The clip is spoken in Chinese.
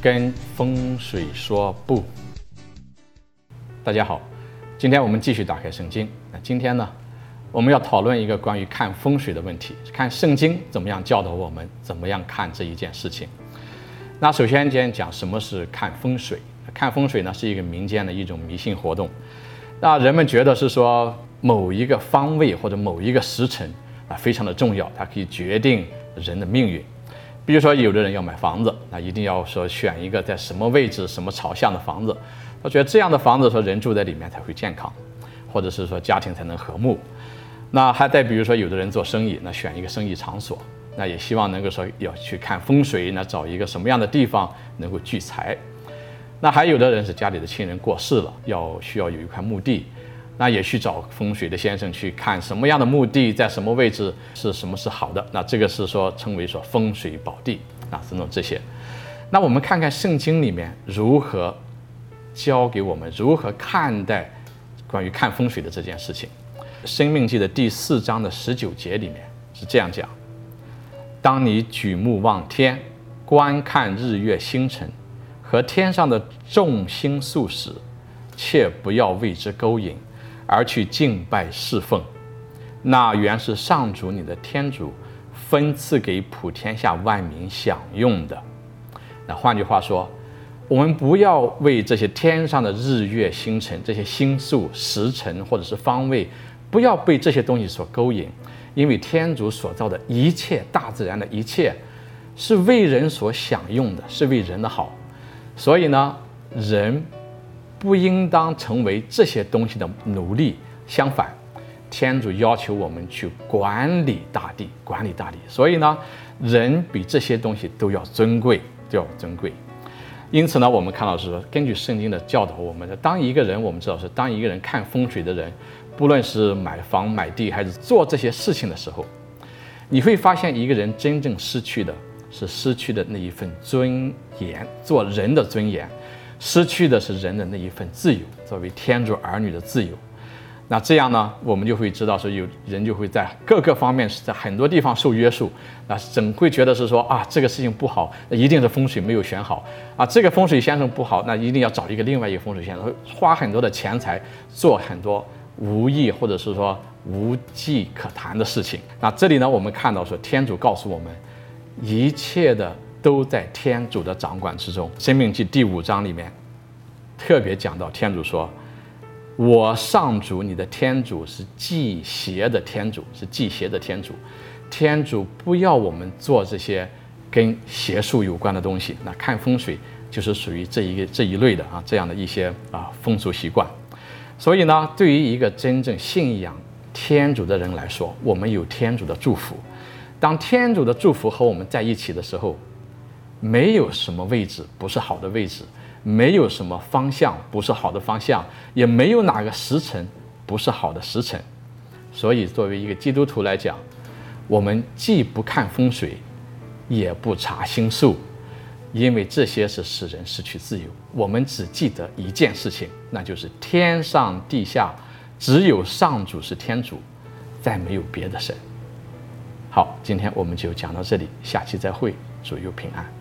跟风水说不。大家好，今天我们继续打开圣经。那今天呢，我们要讨论一个关于看风水的问题，看圣经怎么样教导我们怎么样看这一件事情。那首先先讲什么是看风水。看风水呢是一个民间的一种迷信活动。那人们觉得是说某一个方位或者某一个时辰啊非常的重要，它可以决定人的命运。比如说，有的人要买房子，那一定要说选一个在什么位置、什么朝向的房子。他觉得这样的房子说人住在里面才会健康，或者是说家庭才能和睦。那还再比如说，有的人做生意，那选一个生意场所，那也希望能够说要去看风水，那找一个什么样的地方能够聚财。那还有的人是家里的亲人过世了，要需要有一块墓地。那也去找风水的先生去看什么样的墓地在什么位置是什么是好的。那这个是说称为说风水宝地啊，等等这些。那我们看看圣经里面如何教给我们如何看待关于看风水的这件事情。生命记的第四章的十九节里面是这样讲：当你举目望天，观看日月星辰和天上的众星宿时，切不要为之勾引。而去敬拜侍奉，那原是上主你的天主分赐给普天下万民享用的。那换句话说，我们不要为这些天上的日月星辰、这些星宿、时辰或者是方位，不要被这些东西所勾引，因为天主所造的一切、大自然的一切，是为人所享用的，是为人的好。所以呢，人。不应当成为这些东西的奴隶。相反，天主要求我们去管理大地，管理大地。所以呢，人比这些东西都要尊贵，都要尊贵。因此呢，我们看到是说，根据圣经的教导，我们的当一个人，我们知道是当一个人看风水的人，不论是买房买地还是做这些事情的时候，你会发现一个人真正失去的是失去的那一份尊严，做人的尊严。失去的是人的那一份自由，作为天主儿女的自由。那这样呢，我们就会知道说，有人就会在各个方面是在很多地方受约束。那总会觉得是说啊，这个事情不好，那一定是风水没有选好啊。这个风水先生不好，那一定要找一个另外一个风水先生，花很多的钱财做很多无益或者是说无计可谈的事情。那这里呢，我们看到说，天主告诉我们，一切的。都在天主的掌管之中。生命记第五章里面特别讲到，天主说：“我上主你的天主是忌邪的天主，是忌邪的天主。天主不要我们做这些跟邪术有关的东西。那看风水就是属于这一个这一类的啊，这样的一些啊风俗习惯。所以呢，对于一个真正信仰天主的人来说，我们有天主的祝福。当天主的祝福和我们在一起的时候，没有什么位置不是好的位置，没有什么方向不是好的方向，也没有哪个时辰不是好的时辰。所以，作为一个基督徒来讲，我们既不看风水，也不查星宿，因为这些是使人失去自由。我们只记得一件事情，那就是天上地下只有上主是天主，再没有别的神。好，今天我们就讲到这里，下期再会，祝佑平安。